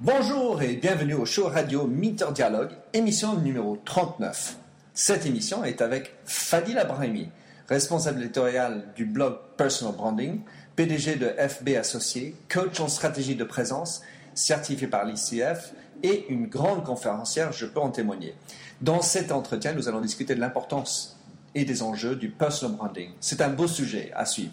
Bonjour et bienvenue au show radio Minter Dialogue, émission numéro 39. Cette émission est avec Fadil Abrahimi, responsable éditorial du blog Personal Branding, PDG de FB Associés, coach en stratégie de présence, certifié par l'ICF et une grande conférencière, je peux en témoigner. Dans cet entretien, nous allons discuter de l'importance et des enjeux du personal branding. C'est un beau sujet à suivre.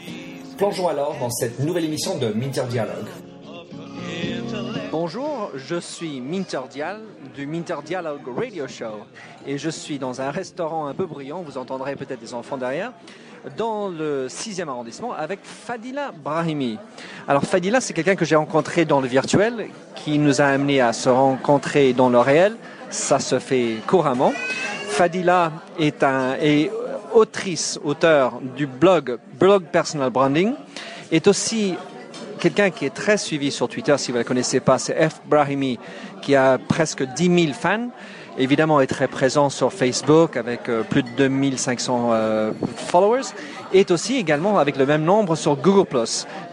Plongeons alors dans cette nouvelle émission de Minter Dialogue. Bonjour, je suis Minter Dial du Minter Dialogue Radio Show et je suis dans un restaurant un peu bruyant, vous entendrez peut-être des enfants derrière, dans le 6e arrondissement avec Fadila Brahimi. Alors Fadila, c'est quelqu'un que j'ai rencontré dans le virtuel, qui nous a amené à se rencontrer dans le réel. Ça se fait couramment. Fadila est, un, est autrice, auteur du blog Blog Personal Branding, est aussi quelqu'un qui est très suivi sur Twitter, si vous ne la connaissez pas, c'est F. Brahimi, qui a presque 10 000 fans. Évidemment, est très présent sur Facebook avec euh, plus de 2500 euh, followers. Est aussi également avec le même nombre sur Google+.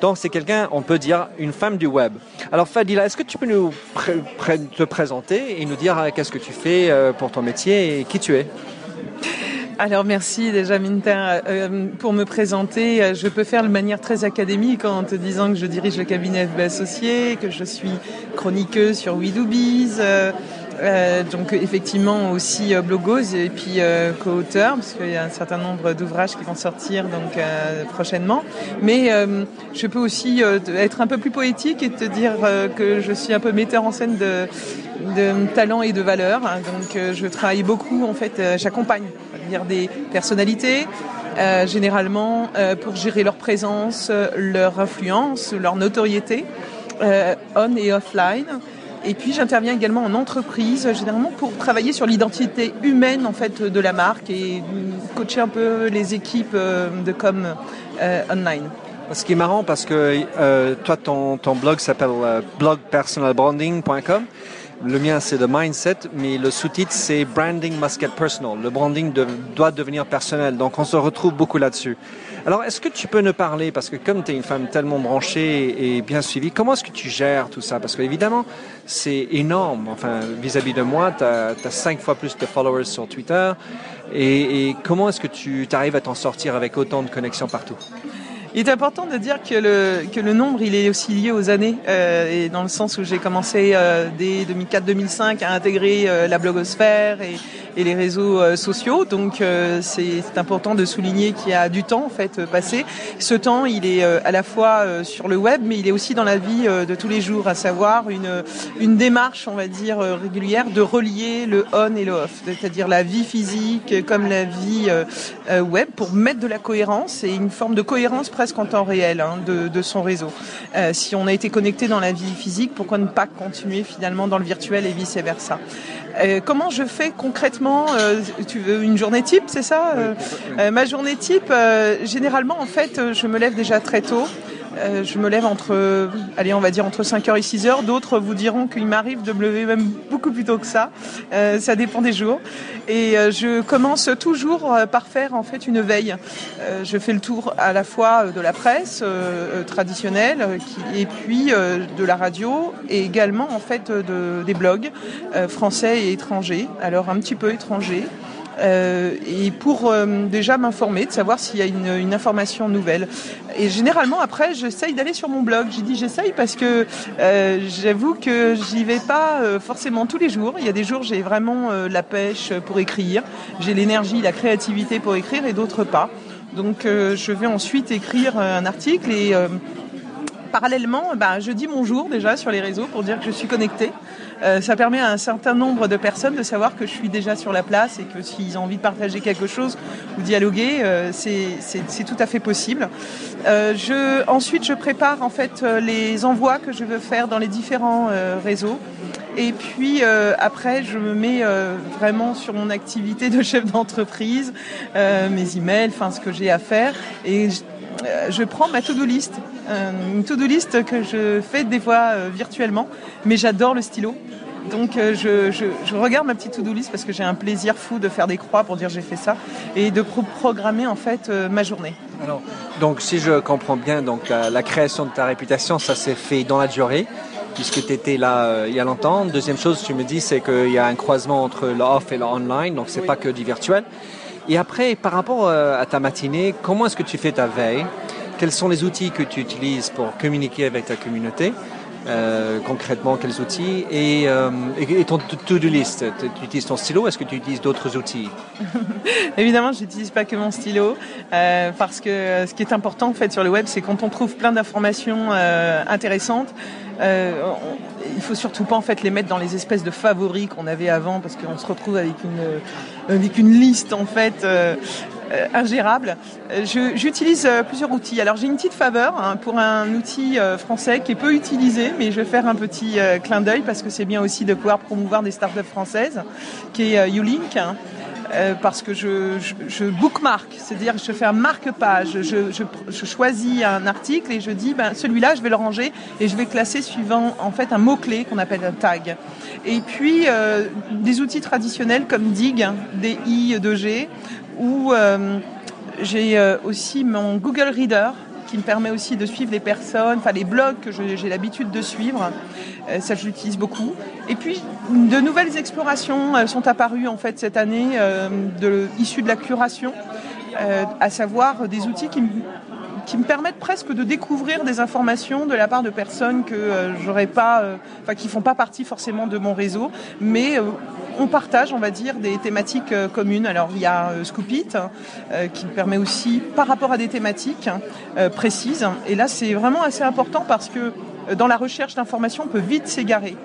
Donc, c'est quelqu'un, on peut dire, une femme du web. Alors, Fadila, est-ce que tu peux nous te présenter et nous dire euh, qu'est-ce que tu fais pour ton métier et qui tu es? Alors merci déjà Minter. Euh, pour me présenter, euh, je peux faire de manière très académique en te disant que je dirige le cabinet FB Associé, que je suis chroniqueuse sur WeDoBiz, euh, euh, donc effectivement aussi euh, blogueuse et puis euh, co-auteur parce qu'il y a un certain nombre d'ouvrages qui vont sortir donc euh, prochainement. Mais je peux aussi être un peu plus poétique et te dire que je suis un peu metteur en scène de, de talent et de valeur. Donc je travaille beaucoup en fait, j'accompagne dire des personnalités. Euh, généralement euh, pour gérer leur présence, leur influence, leur notoriété, euh, on et offline. Et puis j'interviens également en entreprise, généralement pour travailler sur l'identité humaine en fait de la marque et coacher un peu les équipes euh, de com euh, online. Ce qui est marrant parce que euh, toi ton, blog s'appelle euh, blogpersonalbranding.com. Le mien c'est The Mindset, mais le sous-titre c'est Branding Must Get Personal. Le branding doit devenir personnel. Donc on se retrouve beaucoup là-dessus. Alors, est-ce que tu peux nous parler, parce que comme tu es une femme tellement branchée et bien suivie, comment est-ce que tu gères tout ça? Parce qu'évidemment, c'est énorme. Enfin, vis-à-vis de moi, tu as, cinq fois plus de followers sur Twitter. Et, et comment est-ce que tu arrives à t'en sortir avec autant de connexions partout? Il est important de dire que le, que le nombre, il est aussi lié aux années, euh, et dans le sens où j'ai commencé euh, dès 2004-2005 à intégrer euh, la blogosphère et, et les réseaux euh, sociaux. Donc euh, c'est important de souligner qu'il y a du temps en fait passé. Ce temps, il est à la fois sur le web, mais il est aussi dans la vie de tous les jours, à savoir une, une démarche, on va dire, régulière de relier le on et le off, c'est-à-dire la vie physique comme la vie web, pour mettre de la cohérence et une forme de cohérence presque en temps réel hein, de, son réseau. Euh, si on a été connecté dans la vie physique, pourquoi ne pas continuer finalement dans le virtuel et vice versa euh, Comment je fais concrètement euh, Tu veux une journée type, c'est ça? Ma journée type, généralement en fait, je me lève déjà très tôt. Euh, je me lève entre, allez, on va entre 5h et 6h. D'autres vous diront qu'il m'arrive de me lever même beaucoup plus tôt que ça. Euh, ça dépend des jours. Et euh, je commence toujours par faire en fait une veille. je fais le tour à la fois de la presse traditionnelle et puis de la radio et également en fait de, des blogs français et étrangers. Alors un petit peu étrangers. Euh, et pour euh, déjà m'informer, de savoir s'il y a une, information nouvelle. Et généralement après, j'essaye d'aller sur mon blog. J'ai dit j'essaye parce que euh, j'avoue que j'y vais pas forcément tous les jours. Il y a des jours j'ai vraiment la pêche pour écrire, j'ai l'énergie, la créativité pour écrire et d'autres pas. Donc je vais ensuite écrire un article et parallèlement, bah, je dis bonjour déjà sur les réseaux pour dire que je suis connectée. Ça permet à un certain nombre de personnes de savoir que je suis déjà sur la place et que s'ils ont envie de partager quelque chose ou dialoguer, c'est tout à fait possible. je, ensuite, je prépare en fait les envois que je veux faire dans les différents réseaux. Et puis euh, après, je me mets euh, vraiment sur mon activité de chef d'entreprise, euh, mes emails, enfin ce que j'ai à faire. Et je, prends ma to-do list, une to-do list que je fais des fois virtuellement, mais j'adore le stylo. Donc je, je, regarde ma petite to-do list parce que j'ai un plaisir fou de faire des croix pour dire j'ai fait ça et de programmer en fait ma journée. Alors, donc si je comprends bien, donc la création de ta réputation, ça s'est fait dans la durée puisque tu étais là euh, il y a longtemps. Deuxième chose, tu me dis, c'est qu'il y a un croisement entre l'off et l'online, donc c'est pas que du virtuel. Et après, par rapport euh, à ta matinée, comment est-ce que tu fais ta veille? Quels sont les outils que tu utilises pour communiquer avec ta communauté? Euh, concrètement, quels outils? Et, ton to-do list, tu utilises ton stylo? Est-ce que tu utilises d'autres outils? Évidemment, je n'utilise pas que mon stylo parce que ce qui est important en fait sur le web, c'est quand on trouve plein d'informations intéressantes, euh, il faut surtout pas en fait les mettre dans les espèces de favoris qu'on avait avant parce qu'on se retrouve avec une euh, avec une liste en fait euh, euh, ingérable. J'utilise plusieurs outils. Alors j'ai une petite faveur hein, pour un outil français qui est peu utilisé, mais je vais faire un petit clin d'œil parce que c'est bien aussi de pouvoir promouvoir des startups françaises, qui est Ulink. Euh, parce que je, je, bookmark, c'est-à-dire je fais un marque-page, je, je, choisis un article et je dis ben, celui-là je vais le ranger et je vais classer suivant en fait un mot-clé qu'on appelle un tag. Et puis euh, des outils traditionnels comme Dig, D-I-2-G, ou euh, j'ai aussi mon Google Reader qui me permet aussi de suivre les personnes, enfin les blogs que j'ai l'habitude de suivre. Euh, ça, je l'utilise beaucoup. Et puis, de nouvelles explorations sont apparues en fait cette année, euh, issues de la curation, euh, à savoir des outils qui me qui me permettent presque de découvrir des informations de la part de personnes que euh, j'aurais pas, euh, enfin qui font pas partie forcément de mon réseau, mais on partage, on va dire, des thématiques communes. Alors il y a Scoopit qui me permet aussi, par rapport à des thématiques précises, et là c'est vraiment assez important parce que dans la recherche d'informations, on peut vite s'égarer.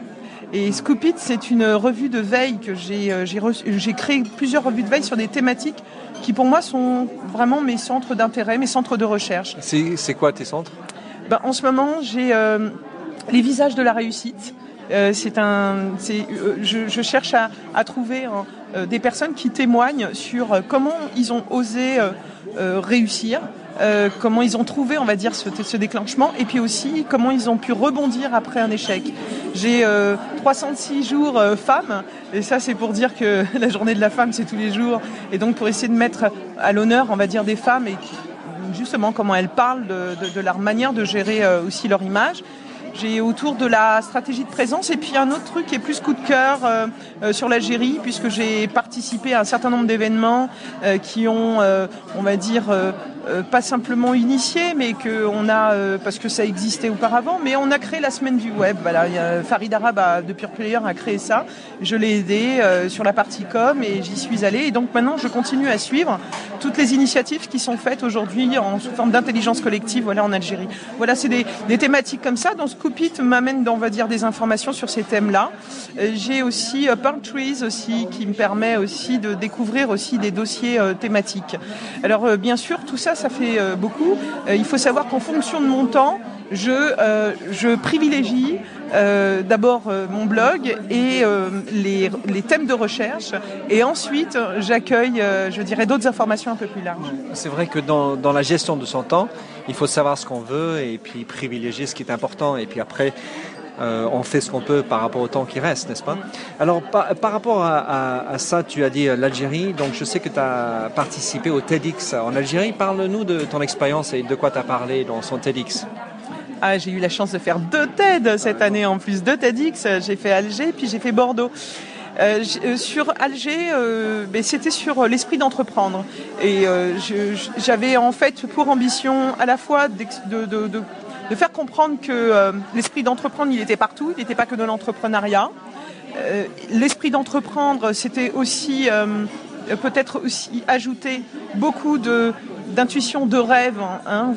Et Scoopit, c'est une revue de veille que j'ai euh, j'ai créé plusieurs revues de veille sur des thématiques qui pour moi sont vraiment mes centres d'intérêt, mes centres de recherche. C'est quoi tes centres? Ben, En ce moment, j'ai euh, les visages de la réussite. Euh, c'est un, je, je, cherche à, à trouver hein, des personnes qui témoignent sur comment ils ont osé réussir, euh, comment ils ont trouvé, on va dire, ce, déclenchement, et puis aussi comment ils ont pu rebondir après un échec. J'ai euh, 306 jours euh, femmes, et ça c'est pour dire que la journée de la femme c'est tous les jours, et donc pour essayer de mettre à l'honneur, on va dire, des femmes et justement comment elles parlent de, leur manière de gérer euh, aussi leur image. J'ai autour de la stratégie de présence et puis un autre truc qui est plus coup de cœur euh, sur l'Algérie puisque j'ai participé à un certain nombre d'événements qui ont, on va dire, pas simplement initié, mais que on a parce que ça existait auparavant, mais on a créé la semaine du web. Voilà, a Farid Arab de Pure Player a créé ça. Je l'ai aidé sur la partie com et j'y suis allée. Et donc maintenant, je continue à suivre toutes les initiatives qui sont faites aujourd'hui en sous forme d'intelligence collective, voilà, en Algérie. Voilà, c'est des, des thématiques comme ça. Dans ce Scoopit m'amène, on va dire, des informations sur ces thèmes-là. Euh, j'ai aussi euh, Trees aussi qui me permet aussi de découvrir aussi des dossiers euh, thématiques. Alors euh, bien sûr, tout ça, ça fait beaucoup. il faut savoir qu'en fonction de mon temps, je, je privilégie euh, d'abord mon blog et les, les, thèmes de recherche et ensuite j'accueille, je dirais, d'autres informations un peu plus larges. C'est vrai que dans, dans, la gestion de son temps, il faut savoir ce qu'on veut et puis privilégier ce qui est important. Et puis après, euh, on fait ce qu'on peut par rapport au temps qui reste, n'est-ce pas? Alors, par, par rapport à, à, ça, tu as dit euh, l'Algérie. Donc, je sais que tu as participé au TEDx en Algérie. Parle-nous de ton expérience et de quoi tu as parlé dans son TEDx. Ah, j'ai eu la chance de faire deux TED cette année en plus, deux TEDx. J'ai fait Alger, puis j'ai fait Bordeaux. Euh, sur Alger, euh, ben, c'était sur l'esprit d'entreprendre. Et j'avais en fait pour ambition à la fois de, de, de, de faire comprendre que l'esprit d'entreprendre, il était partout, il n'était pas que de l'entrepreneuriat. l'esprit d'entreprendre, c'était aussi peut-être aussi ajouter beaucoup de d'intuition, de rêve, hein,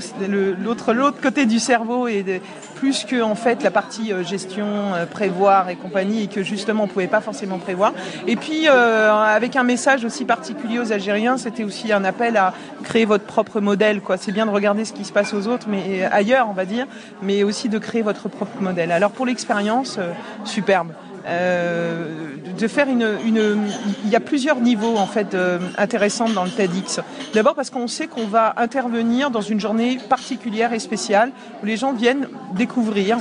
l'autre l'autre côté du cerveau et plus que en fait la partie euh, gestion, euh, prévoir et compagnie et que justement on pouvait pas forcément prévoir. Et puis euh, avec un message aussi particulier aux Algériens, c'était aussi un appel à créer votre propre modèle. Quoi, c'est bien de regarder ce qui se passe aux autres, mais ailleurs on va dire, mais aussi de créer votre propre modèle. Alors pour l'expérience, superbe. Euh, de faire une, il y a plusieurs niveaux en fait euh, intéressants dans le TEDx. D'abord parce qu'on sait qu'on va intervenir dans une journée particulière et spéciale où les gens viennent découvrir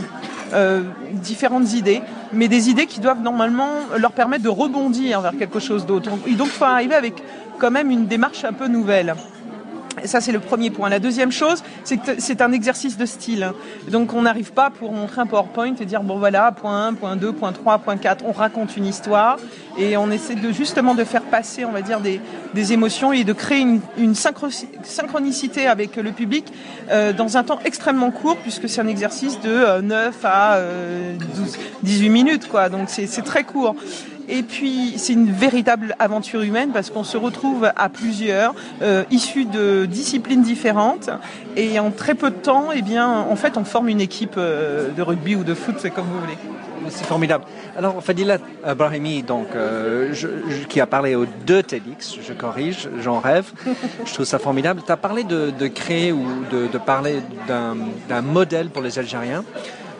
euh, différentes idées, mais des idées qui doivent normalement leur permettre de rebondir vers quelque chose d'autre. Donc il faut arriver avec quand même une démarche un peu nouvelle ça, c'est le premier point. La deuxième chose, c'est que c'est un exercice de style. Donc, on n'arrive pas pour montrer un PowerPoint et dire, bon voilà, point 1, point 2, point 3, point 4. On raconte une histoire et on essaie de justement de faire passer, on va dire, des, des émotions et de créer une, synchronicité avec le public euh, dans un temps extrêmement court puisque c'est un exercice de 9 euh, à 12, euh, 18 minutes, quoi. Donc, c'est très court. Et puis c'est une véritable aventure humaine parce qu'on se retrouve à plusieurs, euh, issus de disciplines différentes, et en très peu de temps, eh bien, en fait, on forme une équipe euh, de rugby ou de foot, c'est comme vous voulez. C'est formidable. Alors, Fadila Brahimi, euh, qui a parlé aux deux TEDx, je corrige, j'en rêve, je trouve ça formidable. Tu as parlé de, créer ou de parler d'un modèle pour les Algériens.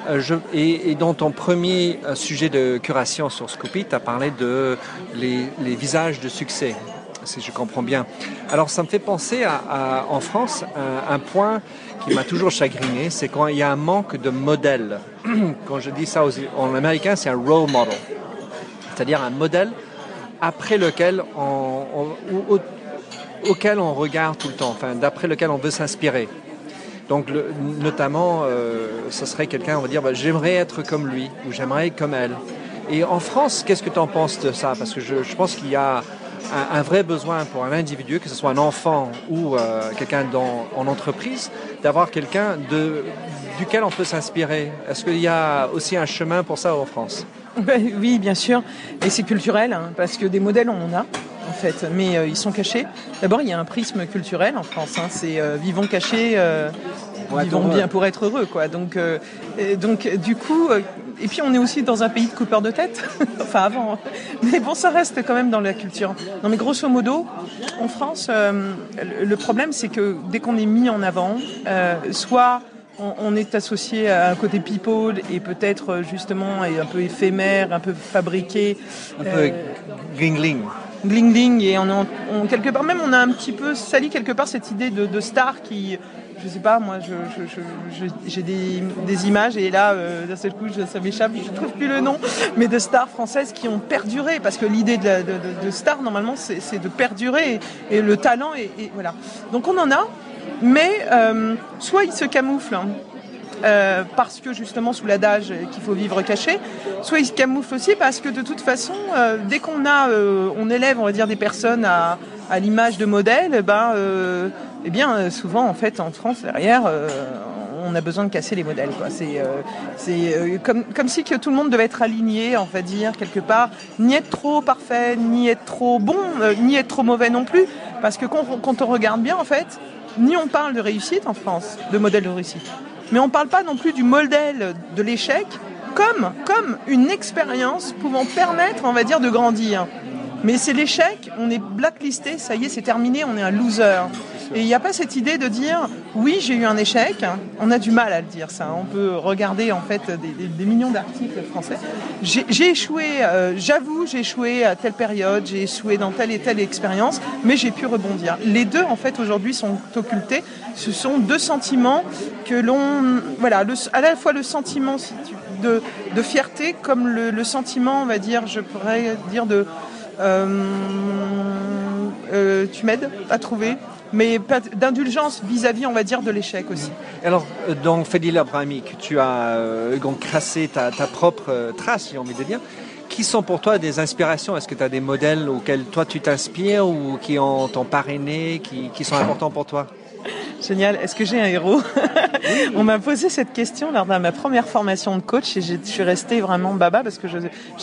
Euh, et, dans ton premier euh, sujet de curation sur Scoopy, tu as parlé de les, visages de succès, si je comprends bien. Alors ça me fait penser à, en France un, point qui m'a toujours chagriné, c'est quand il y a un manque de modèles. Quand je dis ça en américain, c'est un role model, c'est-à-dire un modèle après lequel on, auquel on regarde tout le temps, enfin d'après lequel on veut s'inspirer. Donc, notamment, euh, ce serait quelqu'un, on va dire, bah, j'aimerais être comme lui ou j'aimerais être comme elle. Et en France, qu'est-ce que tu en penses de ça? Parce que je, pense qu'il y a un, vrai besoin pour un individu, que ce soit un enfant ou euh, quelqu'un en entreprise, d'avoir quelqu'un duquel on peut s'inspirer. Est-ce qu'il y a aussi un chemin pour ça en France? Oui, bien sûr. Et c'est culturel, hein, parce que des modèles, on en a en fait, mais euh, ils sont cachés. D'abord, il y a un prisme culturel en France. Hein, c'est euh, vivons cachés, euh, vivons bien pour être heureux, quoi. Donc, donc, du coup, et puis on est aussi dans un pays de coupeurs de tête. enfin, avant. Mais bon, ça reste quand même dans la culture. Non, mais grosso modo, en France, le problème, c'est que dès qu'on est mis en avant, soit on, est associé à un côté people et peut-être justement un peu éphémère, un peu fabriqué. Un peu gling gling et on, quelque part même on a un petit peu sali quelque part cette idée de, star qui je sais pas moi j'ai des, images et là euh, d'un seul coup ça m'échappe je trouve plus le nom mais de stars françaises qui ont perduré parce que l'idée de, star normalement c'est de perdurer et, le talent et, voilà donc on en a mais euh, soit ils se camouflent hein, euh, parce que justement sous l'adage qu'il faut vivre caché, soit ils se camouflent aussi parce que de toute façon, euh, dès qu'on a, euh, on élève, on va dire, des personnes à, à l'image de modèle, ben, eh bien, souvent en fait en France derrière, on a besoin de casser les modèles. Quoi. C'est, c'est comme, comme si que tout le monde devait être aligné, on va dire quelque part, ni être trop parfait, ni être trop bon, ni être trop mauvais non plus, parce que quand, quand on regarde bien en fait, ni on parle de réussite en France, de modèle de réussite mais on ne parle pas non plus du modèle de l'échec comme, comme une expérience pouvant permettre, on va dire, de grandir. Mais c'est l'échec, on est blacklisté, ça y est, c'est terminé, on est un loser. Et il n'y a pas cette idée de dire oui, j'ai eu un échec. On a du mal à le dire ça. On peut regarder en fait des, millions d'articles français. J'ai échoué, euh, j'avoue, j'ai échoué à telle période, j'ai échoué dans telle et telle expérience, mais j'ai pu rebondir. Les deux en fait aujourd'hui sont occultés. Ce sont deux sentiments que l'on, voilà, à la fois le sentiment de, de fierté comme le, sentiment, on va dire, je pourrais dire de euh, euh, tu m'aides à trouver mais d'indulgence vis-à-vis, on va dire, de l'échec aussi. Alors, euh, dans Fadila Brahmik, tu as euh, tracé ta, propre euh, trace, j'ai envie de dire. Qui sont pour toi des inspirations? Est-ce que tu as des modèles auxquels toi tu t'inspires ou qui ont, t'ont parrainé, qui, qui sont importants pour toi? Génial. Est-ce que j'ai un héros? On m'a posé cette question lors de ma première formation de coach et je suis restée vraiment baba parce que j'ai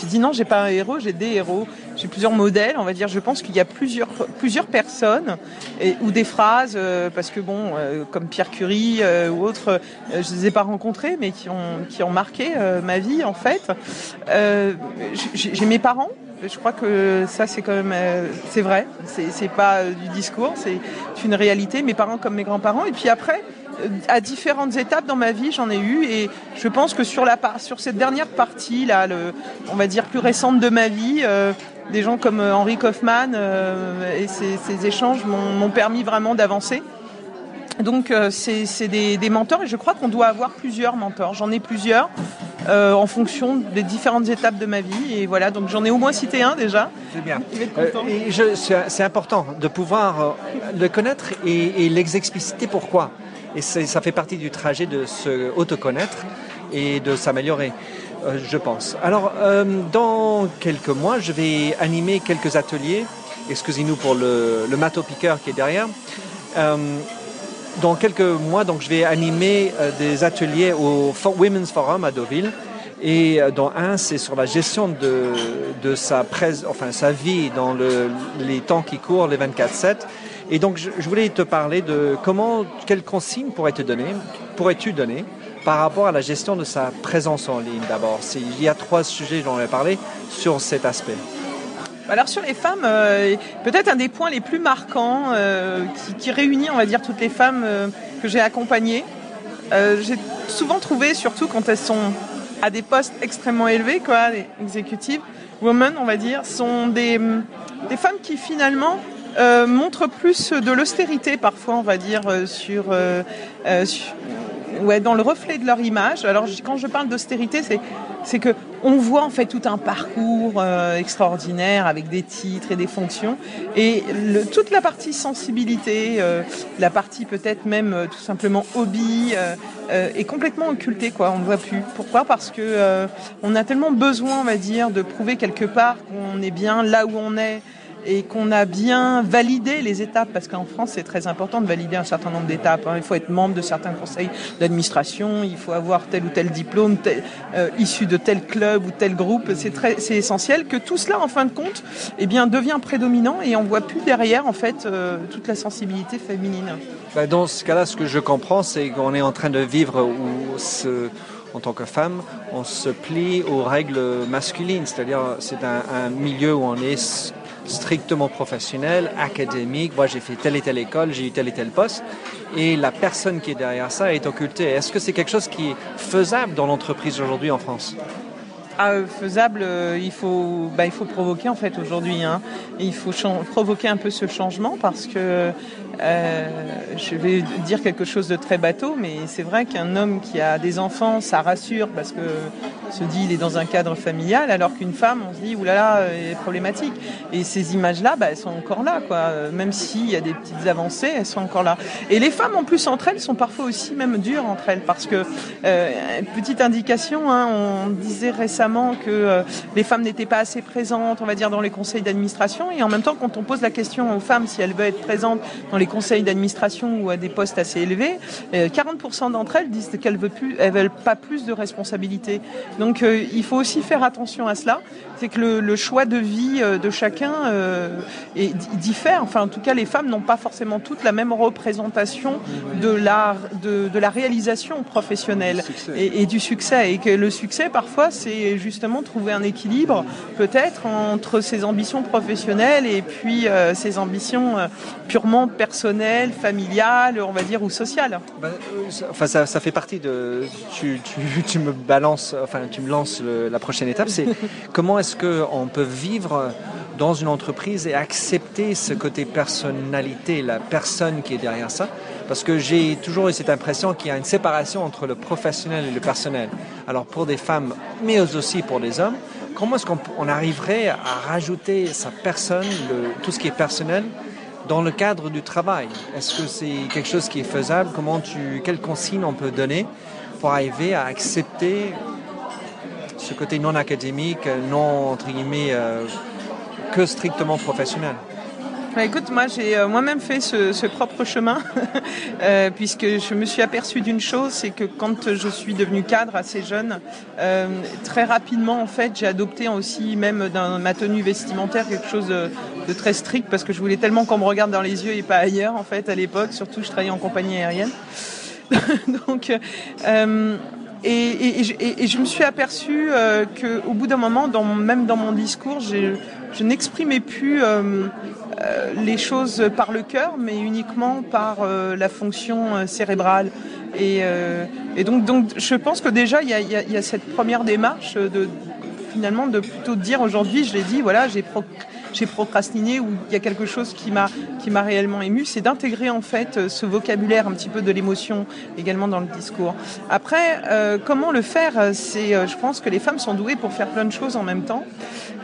dit non, j'ai pas un héros, j'ai des héros, j'ai plusieurs modèles. On va dire, je pense qu'il y a plusieurs plusieurs personnes et, ou des phrases euh, parce que bon, euh, comme Pierre Curie euh, ou autres, je les ai pas rencontrés, mais qui ont qui ont marqué ma vie en fait. j'ai mes parents. Je crois que ça c'est quand même c'est vrai. C'est pas du discours c'est une réalité. Mes parents comme mes grands-parents. Et puis après à différentes étapes dans ma vie, j'en ai eu. Et je pense que sur la sur cette dernière partie là, le, on va dire plus récente de ma vie, des gens comme euh, Henri Kaufmann euh, et ces, échanges m'ont permis vraiment d'avancer. Donc c'est des, des, mentors et je crois qu'on doit avoir plusieurs mentors. J'en ai plusieurs en fonction des différentes étapes de ma vie et voilà. Donc j'en ai au moins cité un déjà. C'est bien. c'est important de pouvoir le connaître et, et l'expliciter pourquoi? Et ça fait partie du trajet de se autoconnaître et de s'améliorer, euh, je pense. Alors, euh, dans quelques mois, je vais animer quelques ateliers. Excusez-nous pour le, le mato-piqueur qui est derrière. Euh, dans quelques mois, donc, je vais animer des ateliers au Women's Forum à Deauville. Et dans un, c'est sur la gestion de, sa, enfin, sa vie dans le, les temps qui courent, les 24-7 et donc, je, voulais te parler de comment, quelles consignes pourrais-tu donner, pourrais-tu donner par rapport à la gestion de sa présence en ligne d'abord Il y a trois sujets dont on va parler sur cet aspect. Alors sur les femmes, euh, peut-être un des points les plus marquants euh, qui, réunit, on va dire, toutes les femmes euh, que j'ai accompagnées. j'ai souvent trouvé, surtout quand elles sont à des postes extrêmement élevés, quoi, les exécutives, women, on va dire, sont des, femmes qui finalement euh, montre plus de l'austérité parfois, on va dire, sur, ouais, dans le reflet de leur image. Alors quand je parle d'austérité, c'est c'est que on voit en fait tout un parcours extraordinaire avec des titres et des fonctions et le, toute la partie sensibilité, la partie peut-être même tout simplement hobby est complètement occultée quoi. On ne voit plus. Pourquoi? Parce que on a tellement besoin, on va dire, de prouver quelque part qu'on est bien là où on est et qu'on a bien validé les étapes, parce qu'en France c'est très important de valider un certain nombre d'étapes. Hein. Il faut être membre de certains conseils d'administration, il faut avoir tel ou tel diplôme euh, issu de tel club ou tel groupe. C'est très, c'est essentiel que tout cela, en fin de compte, eh bien devient prédominant et on voit plus derrière en fait euh, toute la sensibilité féminine. Bah, dans ce cas-là, ce que je comprends, c'est qu'on est en train de vivre où en tant que femme, on se plie aux règles masculines, c'est-à-dire c'est un milieu où on est strictement professionnel, académique. Moi, j'ai fait telle et telle école, j'ai eu tel et tel poste. Et la personne qui est derrière ça est occultée. Est-ce que c'est quelque chose qui est faisable dans l'entreprise aujourd'hui en France? Ah, faisable, euh, il faut, bah, il faut provoquer en fait aujourd'hui. Hein. Il faut provoquer un peu ce changement parce que euh, je vais dire quelque chose de très bateau, mais c'est vrai qu'un homme qui a des enfants, ça rassure parce que se dit il est dans un cadre familial, alors qu'une femme, on se dit oulala, elle est problématique. Et ces images-là, bah, elles sont encore là, quoi. Même s'il y a des petites avancées, elles sont encore là. Et les femmes, en plus entre elles, sont parfois aussi même dures entre elles, parce que euh, petite indication, hein, on disait récemment que euh, les femmes n'étaient pas assez présentes, on va dire, dans les conseils d'administration, et en même temps, quand on pose la question aux femmes si elles veulent être présentes dans les conseils d'administration ou à des postes assez élevés, 40% euh, d'entre elles disent qu'elles veulent plus, elles veulent pas plus de responsabilités. Donc euh, il faut aussi faire attention à cela. C'est que le, choix de vie de chacun est, diffère. Enfin, en tout cas, les femmes n'ont pas forcément toutes la même représentation de la, de, la réalisation professionnelle et, du succès. Et que le succès, parfois, c'est justement trouver un équilibre, peut-être, entre ses ambitions professionnelles et puis ses ambitions purement personnelles personnel, familial, on va dire, ou social bah, euh, Enfin, ça, fait partie de. Tu, tu, me balances, enfin, tu me lances la prochaine étape, c'est comment est-ce qu'on peut vivre dans une entreprise et accepter ce côté personnalité, la personne qui est derrière ça parce que j'ai toujours eu cette impression qu'il y a une séparation entre le professionnel et le personnel. Alors pour des femmes, mais aussi pour des hommes, comment est-ce qu'on arriverait à rajouter sa personne, tout ce qui est personnel, dans le cadre du travail? Est-ce que c'est quelque chose qui est faisable? Comment tu, quelles consignes on peut donner pour arriver à accepter ce côté non académique, non entre guillemets euh, que strictement professionnel bah, écoute, moi j'ai euh, moi-même fait ce, propre chemin, euh, puisque je me suis aperçue d'une chose, c'est que quand je suis devenue cadre assez jeune, euh, très rapidement en fait j'ai adopté aussi même dans ma tenue vestimentaire quelque chose de, très strict, parce que je voulais tellement qu'on me regarde dans les yeux et pas ailleurs en fait à l'époque, surtout je travaillais en compagnie aérienne. Donc et, je me suis aperçue qu'au bout d'un moment, même dans mon discours, je n'exprimais plus euh, les choses par le cœur, mais uniquement par euh, la fonction euh, cérébrale. Et, donc, donc, je pense que déjà, il y a, cette première démarche de finalement de plutôt dire aujourd'hui, je l'ai dit, voilà, j'ai procrastiné ou il y a quelque chose qui m'a qui m'a réellement ému, c'est d'intégrer en fait ce vocabulaire un petit peu de l'émotion également dans le discours. Après, comment le faire? C'est, je pense que les femmes sont douées pour faire plein de choses en même temps,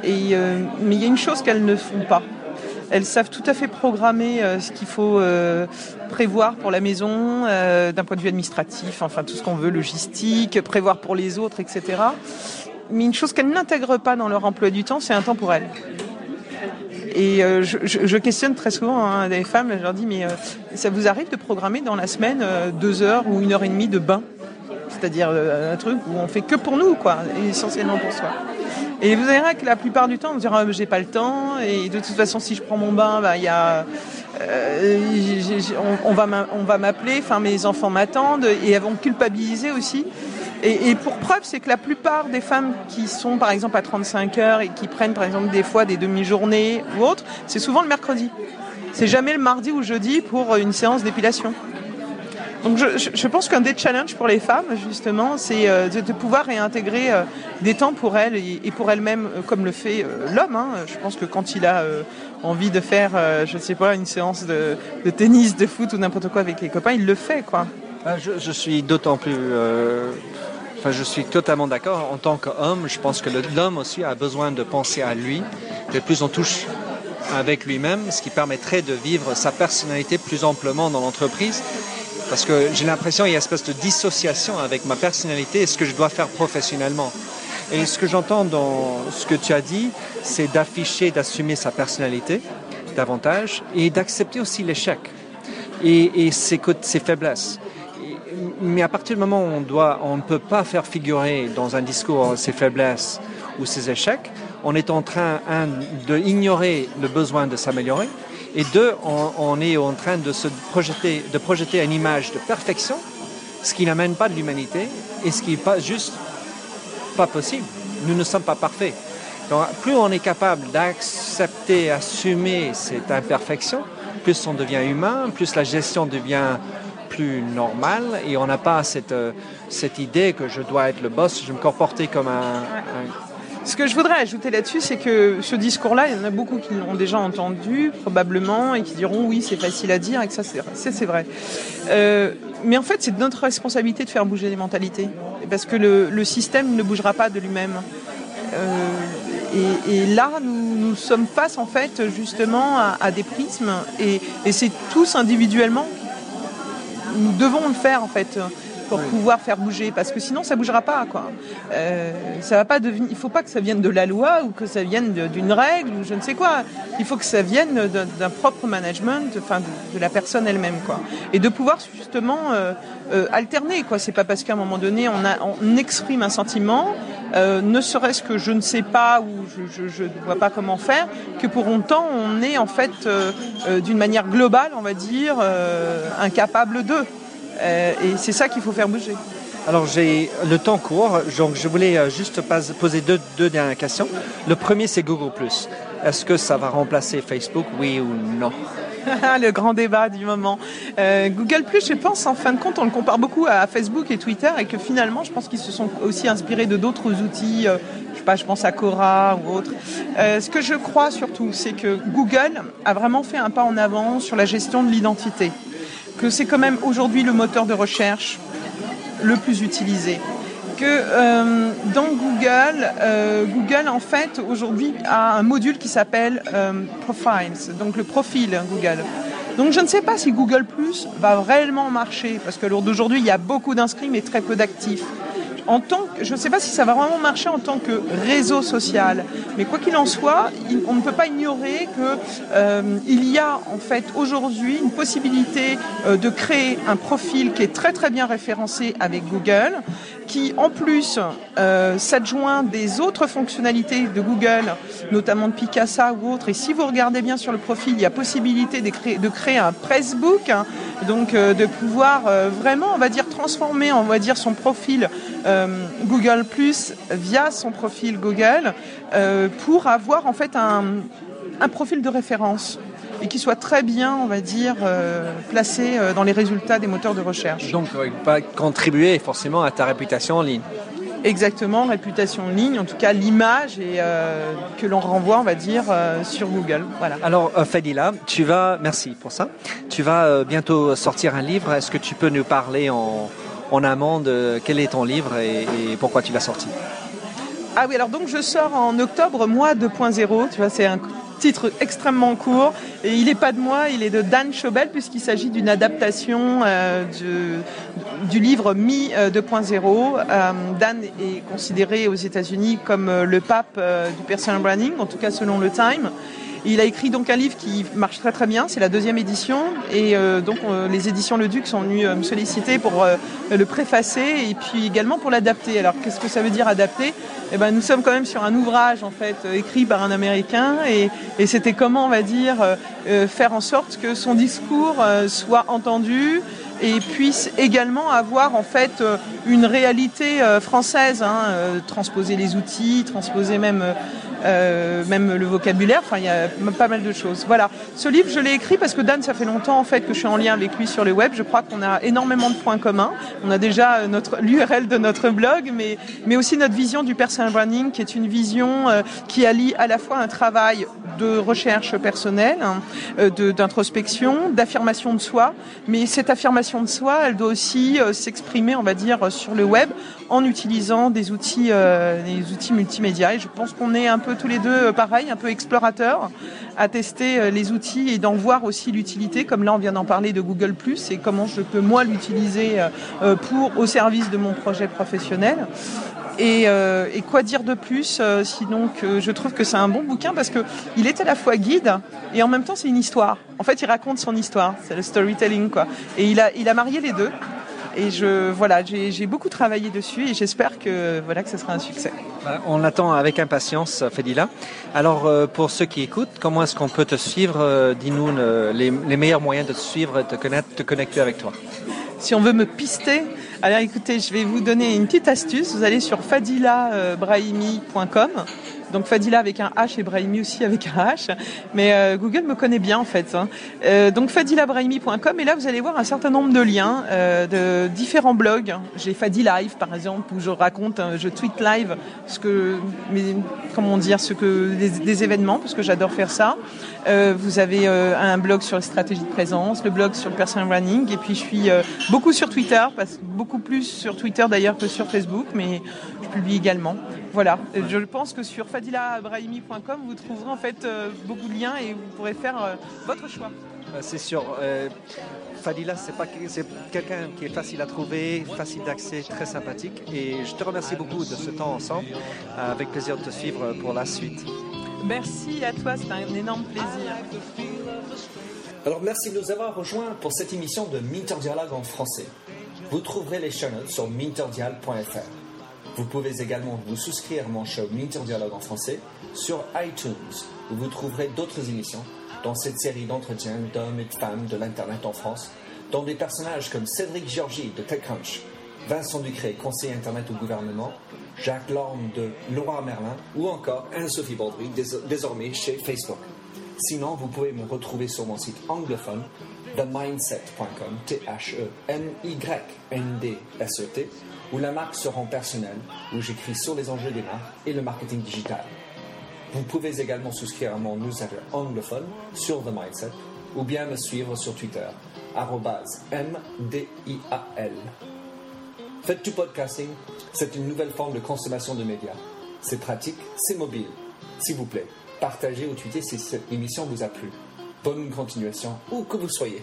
et mais il y a une chose qu'elles ne font pas. Elles savent tout à fait programmer euh, ce qu'il faut euh, prévoir pour la maison, euh, d'un point de vue administratif, enfin tout ce qu'on veut, logistique, prévoir pour les autres, etc. Mais une chose qu'elles n'intègrent pas dans leur emploi du temps, c'est un temps pour elles. Et je, questionne très souvent hein, des femmes, je leur dis, mais ça vous arrive de programmer dans la semaine deux heures ou une heure et demie de bain? C'est-à-dire un truc où on fait que pour nous, quoi, essentiellement pour soi. Et vous verrez que la plupart du temps, on dira j'ai pas le temps et de toute façon si je prends mon bain, bah il y a euh, on, va m'appeler, enfin mes enfants m'attendent et elles vont culpabiliser aussi. Et, pour preuve, c'est que la plupart des femmes qui sont par exemple à 35 heures et qui prennent par exemple des fois des demi-journées ou autres, c'est souvent le mercredi. C'est jamais le mardi ou jeudi pour une séance d'épilation. Donc je, pense qu'un des challenges pour les femmes, justement, c'est euh, de, pouvoir réintégrer euh, des temps pour elles et, pour elles-mêmes, euh, comme le fait l'homme. Hein. Je pense que quand il a envie de faire, je ne sais pas, une séance de, tennis, de foot ou n'importe quoi avec les copains, il le fait, quoi. Ah, je, suis d'autant plus... Enfin, je suis totalement d'accord. En tant qu'homme, je pense que l'homme aussi a besoin de penser à lui, de plus en touche avec lui-même, ce qui permettrait de vivre sa personnalité plus amplement dans l'entreprise parce que j'ai l'impression qu'il y a une espèce de dissociation avec ma personnalité et ce que je dois faire professionnellement. Et ce que j'entends dans ce que tu as dit, c'est d'afficher, d'assumer sa personnalité davantage et d'accepter aussi l'échec et, et ses, ses, faiblesses. Mais à partir du moment où on, doit, on ne peut pas faire figurer dans un discours ses faiblesses ou ses échecs, on est en train, un, de ignorer le besoin de s'améliorer et deux, on, est en train de se projeter, de projeter une image de perfection, ce qui n'amène pas de l'humanité et ce qui n'est pas juste pas possible. Nous ne sommes pas parfaits. Donc, plus on est capable d'accepter, assumer cette imperfection, plus on devient humain, plus la gestion devient plus normale et on n'a pas cette, euh, cette idée que je dois être le boss, je me comporter comme un ce que je voudrais ajouter là-dessus, c'est que ce discours-là, il y en a beaucoup qui l'ont déjà entendu, probablement, et qui diront oui, c'est facile à dire, et que ça, c'est vrai. Euh, mais en fait, c'est notre responsabilité de faire bouger les mentalités, parce que le, système ne bougera pas de lui-même. Euh, et, là, nous, sommes face, en fait, justement, à, des prismes, et, et c'est tous individuellement, nous devons le faire, en fait pour pouvoir faire bouger, parce que sinon ça bougera pas. Quoi. Euh, ça va pas devenir. Il faut pas que ça vienne de la loi ou que ça vienne d'une règle ou je ne sais quoi. Il faut que ça vienne d'un propre management, enfin de, la personne elle-même, quoi. Et de pouvoir justement euh, euh, alterner, quoi. C'est pas parce qu'à un moment donné on, a, exprime un sentiment, ne serait-ce que je ne sais pas ou je ne vois pas comment faire, que pour autant on est en fait d'une manière globale, on va dire, incapable d'eux. Euh, et c'est ça qu'il faut faire bouger. Alors j'ai le temps court, donc je voulais euh, juste poser deux, deux dernières questions. Le premier c'est Google ⁇ Est-ce que ça va remplacer Facebook, oui ou non? Le grand débat du moment. Euh, Google Plus, je pense, en fin de compte, on le compare beaucoup à Facebook et Twitter et que finalement, je pense qu'ils se sont aussi inspirés de d'autres outils. je sais pas, je pense à Cora ou autre. ce que je crois surtout, c'est que Google a vraiment fait un pas en avant sur la gestion de l'identité que c'est quand même aujourd'hui le moteur de recherche le plus utilisé. Que euh, dans Google, euh, Google en fait aujourd'hui a un module qui s'appelle euh, Profiles, donc le profil Google. Donc je ne sais pas si Google Plus va réellement marcher parce que d'aujourd'hui il y a beaucoup d'inscrits mais très peu d'actifs. En tant que, je ne sais pas si ça va vraiment marcher en tant que réseau social, mais quoi qu'il en soit, on ne peut pas ignorer que euh, il y a en fait aujourd'hui une possibilité euh, de créer un profil qui est très très bien référencé avec Google, qui en plus euh, s'adjoint des autres fonctionnalités de Google, notamment de Picasa ou autres. Et si vous regardez bien sur le profil, il y a possibilité de créer, de créer un pressbook, hein, donc euh, de pouvoir euh, vraiment, on va dire, transformer, on va dire, son profil Google Plus via son profil Google pour avoir en fait un, un profil de référence et qui soit très bien, on va dire, euh, placé euh, dans les résultats des moteurs de recherche. Donc, pas contribuer forcément à ta réputation en ligne. Exactement, réputation en ligne, en tout cas l'image et euh, que l'on renvoie, on va dire, sur Google. Voilà. Alors, Fadila, tu vas, merci pour ça. Tu vas bientôt sortir un livre. Est-ce que tu peux nous parler en, en amont de quel est ton livre et, pourquoi tu l'as sorti? Ah oui, alors donc je sors en octobre, mois 2.0, tu vois, c'est un titre extrêmement court. Et il n'est pas de moi, il est de Dan Schobel, puisqu'il s'agit d'une adaptation euh, du, livre Mi 2.0. Euh, Dan est considéré aux États-Unis comme euh, le pape du personal branding, en tout cas selon le Time. Il a écrit donc un livre qui marche très très bien, c'est la deuxième édition, et euh, donc euh, les éditions Le Duc sont venues euh, me solliciter pour le préfacer et puis également pour l'adapter. Alors qu'est-ce que ça veut dire adapter? Eh ben nous sommes quand même sur un ouvrage en fait écrit par un Américain. Et, et c'était comment on va dire faire en sorte que son discours soit entendu et puisse également avoir en fait une réalité française, hein, transposer les outils, transposer même euh, même le vocabulaire. Enfin, il y a pas mal de choses. Voilà. Ce livre, je l'ai écrit parce que Dan, ça fait longtemps en fait que je suis en lien avec lui sur le web. Je crois qu'on a énormément de points communs. On a déjà notre l'URL de notre blog, mais mais aussi notre vision du personal branding, qui est une vision euh, qui allie à la fois un travail de recherche personnelle, hein, euh, d'introspection, d'affirmation de soi. Mais cette affirmation de soi, elle doit aussi s'exprimer, on va dire, sur le web en utilisant des outils, des outils multimédia. Et je pense qu'on est un peu tous les deux euh, pareil, un peu explorateurs, à tester euh, les outils et d'en voir aussi l'utilité, comme là on vient d'en parler de Google ⁇ et comment je peux moi l'utiliser euh, pour au service de mon projet professionnel. Et, et, quoi dire de plus Sinon que je trouve que c'est un bon bouquin parce que il est à la fois guide et en même temps c'est une histoire. En fait, il raconte son histoire, c'est le storytelling quoi. Et il a il a marié les deux. Et je, voilà, j'ai beaucoup travaillé dessus et j'espère que, voilà, que ce sera un succès. Bah, on l'attend avec impatience, Fedila. Alors, euh, pour ceux qui écoutent, comment est-ce qu'on peut te suivre euh, Dis-nous les, meilleurs moyens de te suivre et de te, connaître, te connecter avec toi? Si on veut me pister, alors écoutez, je vais vous donner une petite astuce. Vous allez sur fadilabrahimi.com donc Fadila avec un H et Brahimi aussi avec un H. Mais euh, Google me connaît bien en fait. Hein. Euh, donc fadilabrahimi.com et là vous allez voir un certain nombre de liens euh, de différents blogs. J'ai Fadi Live par exemple où je raconte, je tweet live ce que, comment dire, ce que des, événements parce que j'adore faire ça. vous avez un blog sur les stratégies de présence, le blog sur le personal running et puis je suis beaucoup sur Twitter, parce, beaucoup plus sur Twitter d'ailleurs que sur Facebook, mais je publie également. Voilà, je pense que sur fadilabrahimi.com, vous trouverez en fait euh, beaucoup de liens et vous pourrez faire euh, votre choix. Euh, c'est sûr. Fadila, c'est pas c'est quelqu'un qui est facile à trouver, facile d'accès, très sympathique. Et je te remercie beaucoup de ce temps ensemble. Avec plaisir de te suivre pour la suite. Merci à toi, c'est un énorme plaisir. Alors merci de nous avoir rejoints pour cette émission de Minter Dialogue en français. Vous trouverez les chaînes sur minterdial.fr. Vous pouvez également vous souscrire à mon show Minter Dialogue en français sur iTunes, où vous trouverez d'autres émissions dans cette série d'entretiens d'hommes et de femmes de l'Internet en France, dont des personnages comme Cédric Georgie de TechCrunch, Vincent Ducré, conseiller Internet au gouvernement, Jacques Lorme de Laura Merlin ou encore Anne-Sophie Baudry, désormais chez Facebook. Sinon, vous pouvez me retrouver sur mon site anglophone themindset.com, T-H-E-M-Y-N-D-S-E-T, où la marque se rend personnelle, où j'écris sur les enjeux des marques et le marketing digital. Vous pouvez également souscrire à mon newsletter anglophone sur The Mindset ou bien me suivre sur Twitter, MDIAL. Faites du podcasting, c'est une nouvelle forme de consommation de médias. C'est pratique, c'est mobile. S'il vous plaît, partagez ou tweetez si cette émission vous a plu. Bonne continuation, où que vous soyez.